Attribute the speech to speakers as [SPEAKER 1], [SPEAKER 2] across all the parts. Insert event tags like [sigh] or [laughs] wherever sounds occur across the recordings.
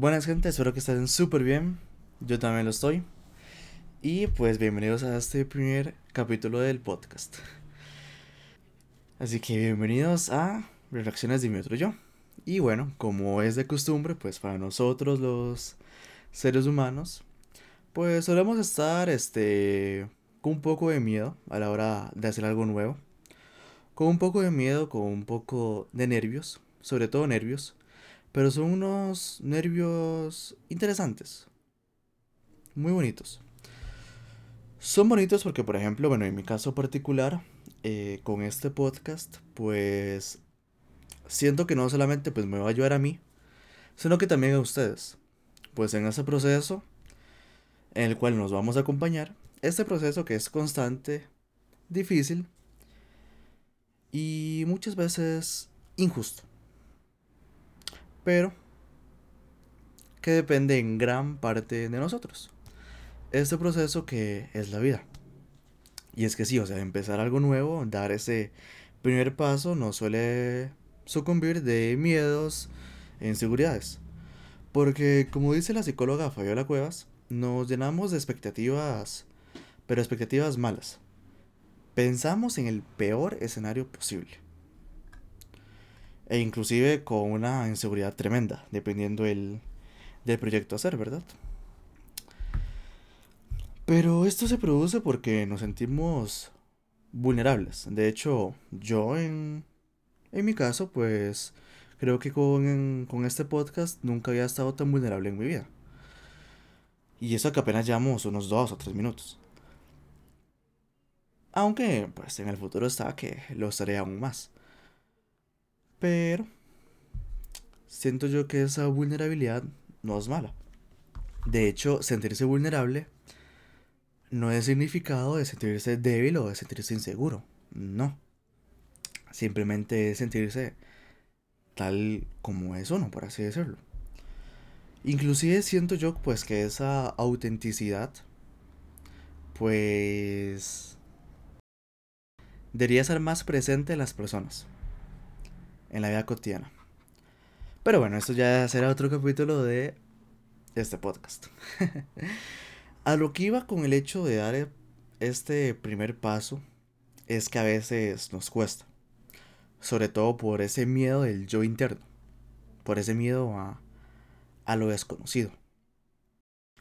[SPEAKER 1] Buenas gente, espero que estén súper bien. Yo también lo estoy. Y pues bienvenidos a este primer capítulo del podcast. Así que bienvenidos a Reacciones de mi otro yo. Y bueno, como es de costumbre, pues para nosotros los seres humanos, pues solemos estar este con un poco de miedo a la hora de hacer algo nuevo. Con un poco de miedo, con un poco de nervios, sobre todo nervios pero son unos nervios interesantes. Muy bonitos. Son bonitos porque, por ejemplo, bueno, en mi caso particular, eh, con este podcast, pues siento que no solamente pues, me va a ayudar a mí, sino que también a ustedes. Pues en ese proceso en el cual nos vamos a acompañar, este proceso que es constante, difícil y muchas veces injusto pero que depende en gran parte de nosotros. Este proceso que es la vida. Y es que sí, o sea, empezar algo nuevo, dar ese primer paso, no suele sucumbir de miedos e inseguridades. Porque, como dice la psicóloga Fabiola Cuevas, nos llenamos de expectativas, pero expectativas malas. Pensamos en el peor escenario posible e inclusive con una inseguridad tremenda, dependiendo el, del proyecto a hacer, ¿verdad? Pero esto se produce porque nos sentimos vulnerables. De hecho, yo en, en mi caso, pues creo que con, con este podcast nunca había estado tan vulnerable en mi vida. Y eso que apenas llevamos unos dos o tres minutos. Aunque, pues en el futuro está que lo estaré aún más. Pero siento yo que esa vulnerabilidad no es mala. De hecho, sentirse vulnerable no es significado de sentirse débil o de sentirse inseguro. No. Simplemente es sentirse tal como es uno, por así decirlo. Inclusive siento yo pues que esa autenticidad pues debería ser más presente en las personas en la vida cotidiana. Pero bueno, esto ya será otro capítulo de este podcast. [laughs] a lo que iba con el hecho de dar este primer paso es que a veces nos cuesta. Sobre todo por ese miedo del yo interno. Por ese miedo a, a lo desconocido.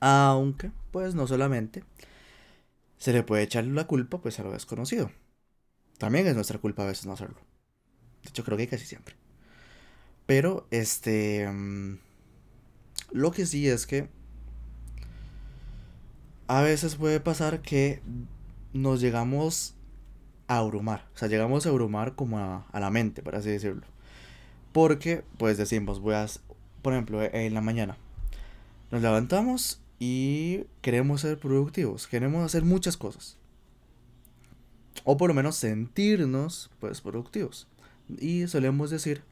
[SPEAKER 1] Aunque, pues no solamente se le puede echar la culpa pues a lo desconocido. También es nuestra culpa a veces no hacerlo. De hecho, creo que casi siempre. Pero, este... Lo que sí es que... A veces puede pasar que nos llegamos a abrumar. O sea, llegamos a abrumar como a, a la mente, por así decirlo. Porque, pues decimos, voy a... Por ejemplo, en la mañana. Nos levantamos y queremos ser productivos. Queremos hacer muchas cosas. O por lo menos sentirnos, pues, productivos. Y solemos decir,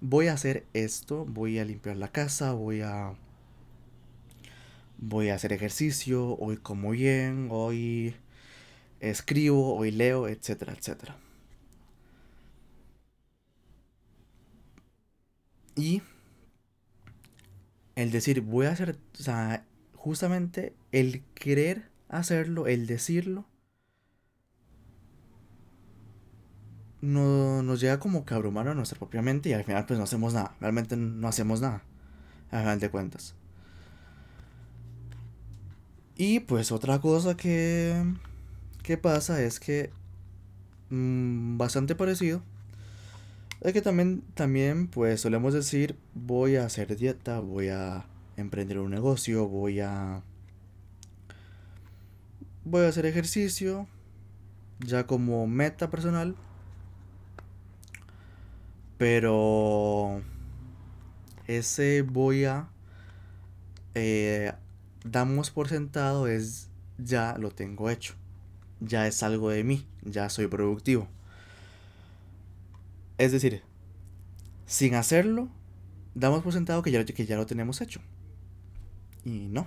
[SPEAKER 1] voy a hacer esto, voy a limpiar la casa, voy a voy a hacer ejercicio, hoy como bien, hoy escribo, hoy leo, etcétera, etcétera. Y el decir, voy a hacer, o sea, justamente el querer hacerlo, el decirlo, no, nos llega como que a abrumar a nuestra propia mente y al final pues no hacemos nada. Realmente no hacemos nada. Al final de cuentas. Y pues otra cosa que, que pasa es que mm, bastante parecido es que también, también pues solemos decir voy a hacer dieta, voy a emprender un negocio, voy a voy a hacer ejercicio ya como meta personal pero ese voy a eh, damos por sentado es ya lo tengo hecho. Ya es algo de mí, ya soy productivo. Es decir, sin hacerlo, damos por sentado que ya, que ya lo tenemos hecho. Y no. O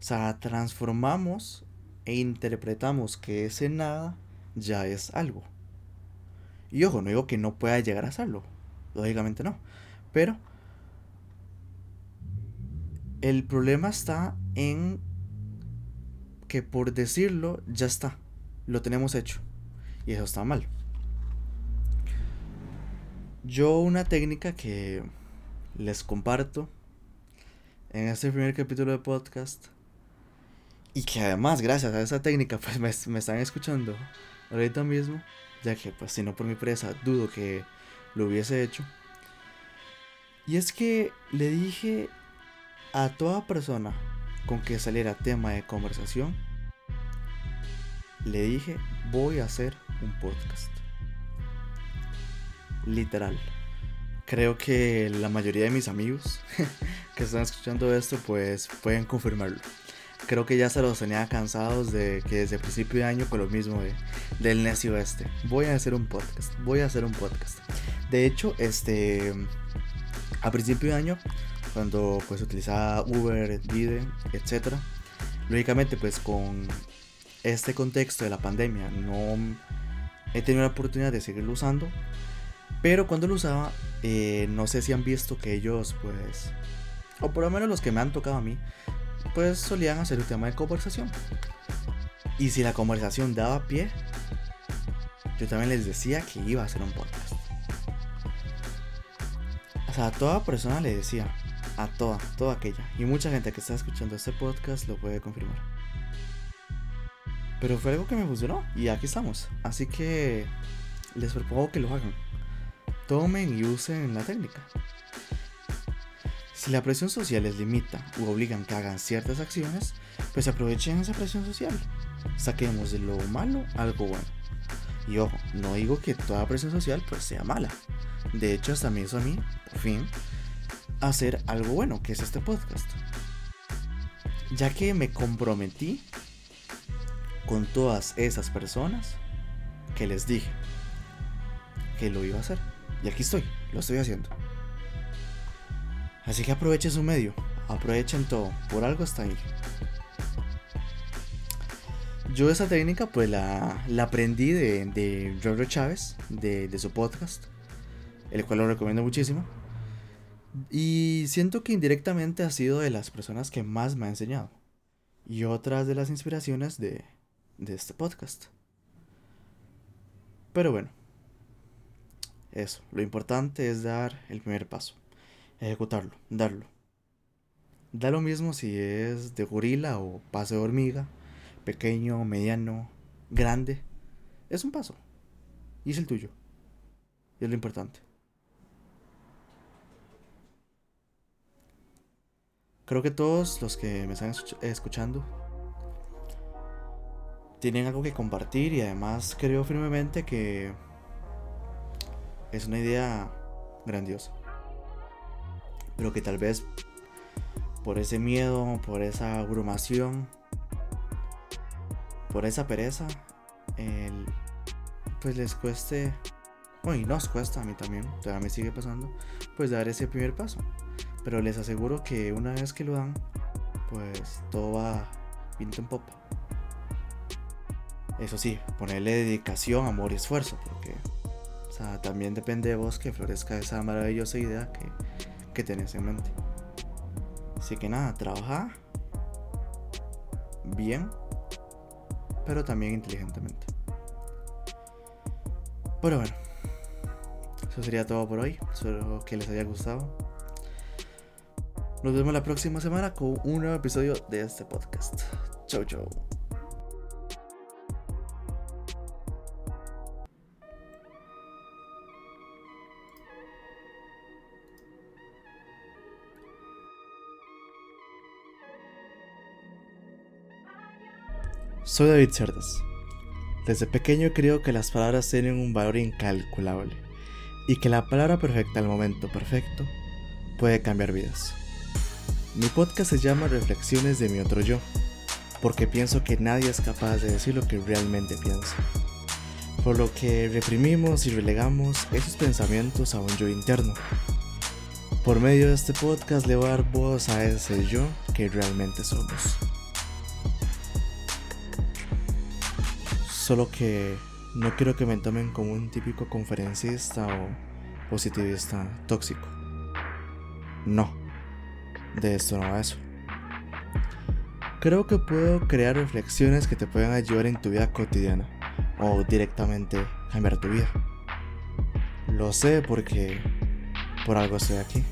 [SPEAKER 1] sea, transformamos e interpretamos que ese nada ya es algo. Y ojo, no digo que no pueda llegar a hacerlo. Lógicamente no. Pero El problema está en que por decirlo ya está, lo tenemos hecho. Y eso está mal. Yo una técnica que les comparto en este primer capítulo de podcast y que además gracias a esa técnica pues me, me están escuchando ahorita mismo, ya que pues si no por mi presa dudo que lo hubiese hecho. Y es que le dije a toda persona con que saliera tema de conversación, le dije, voy a hacer un podcast. Literal. Creo que la mayoría de mis amigos [laughs] que están escuchando esto pues pueden confirmarlo. Creo que ya se los tenía cansados de que desde principio de año con lo mismo de, del necio este. Voy a hacer un podcast, voy a hacer un podcast. De hecho, este a principio de año cuando pues utilizaba Uber, Dide, etc. Lógicamente pues con este contexto de la pandemia no he tenido la oportunidad de seguirlo usando. Pero cuando lo usaba, eh, no sé si han visto que ellos pues, o por lo menos los que me han tocado a mí, pues solían hacer un tema de conversación. Y si la conversación daba pie, yo también les decía que iba a hacer un podcast. O sea, a toda persona le decía, a toda, toda aquella. Y mucha gente que está escuchando este podcast lo puede confirmar. Pero fue algo que me funcionó y aquí estamos. Así que les propongo que lo hagan. Tomen y usen la técnica. Si la presión social les limita u obligan que hagan ciertas acciones, pues aprovechen esa presión social. Saquemos de lo malo algo bueno. Y ojo, no digo que toda presión social pues sea mala. De hecho, hasta me hizo a mí, por fin, hacer algo bueno, que es este podcast. Ya que me comprometí con todas esas personas que les dije que lo iba a hacer. Y aquí estoy, lo estoy haciendo. Así que aprovechen su medio, aprovechen todo, por algo está ahí. Yo esa técnica pues la, la aprendí de, de Chávez, de, de su podcast, el cual lo recomiendo muchísimo. Y siento que indirectamente ha sido de las personas que más me ha enseñado. Y otras de las inspiraciones de, de este podcast. Pero bueno, eso, lo importante es dar el primer paso, ejecutarlo, darlo. Da lo mismo si es de gorila o paso de hormiga, pequeño, mediano, grande. Es un paso. Y es el tuyo. Y es lo importante. Creo que todos los que me están escuchando tienen algo que compartir y además creo firmemente que es una idea grandiosa. Pero que tal vez por ese miedo, por esa abrumación, por esa pereza, pues les cueste, bueno, y nos cuesta a mí también, todavía me sigue pasando, pues dar ese primer paso. Pero les aseguro que una vez que lo dan, pues todo va pinto en popa. Eso sí, ponerle dedicación, amor y esfuerzo, porque o sea, también depende de vos que florezca esa maravillosa idea que, que tenés en mente. Así que nada, trabaja bien, pero también inteligentemente. Pero bueno, eso sería todo por hoy. Espero que les haya gustado. Nos vemos la próxima semana con un nuevo episodio de este podcast. Chau, chau. Soy David Cerdas. Desde pequeño creo que las palabras tienen un valor incalculable y que la palabra perfecta al momento perfecto puede cambiar vidas. Mi podcast se llama Reflexiones de mi otro yo, porque pienso que nadie es capaz de decir lo que realmente piensa. Por lo que reprimimos y relegamos esos pensamientos a un yo interno. Por medio de este podcast le voy a dar voz a ese yo que realmente somos. Solo que no quiero que me tomen como un típico conferencista o positivista tóxico. No de esto no va eso. creo que puedo crear reflexiones que te puedan ayudar en tu vida cotidiana o directamente cambiar tu vida. Lo sé porque por algo estoy aquí.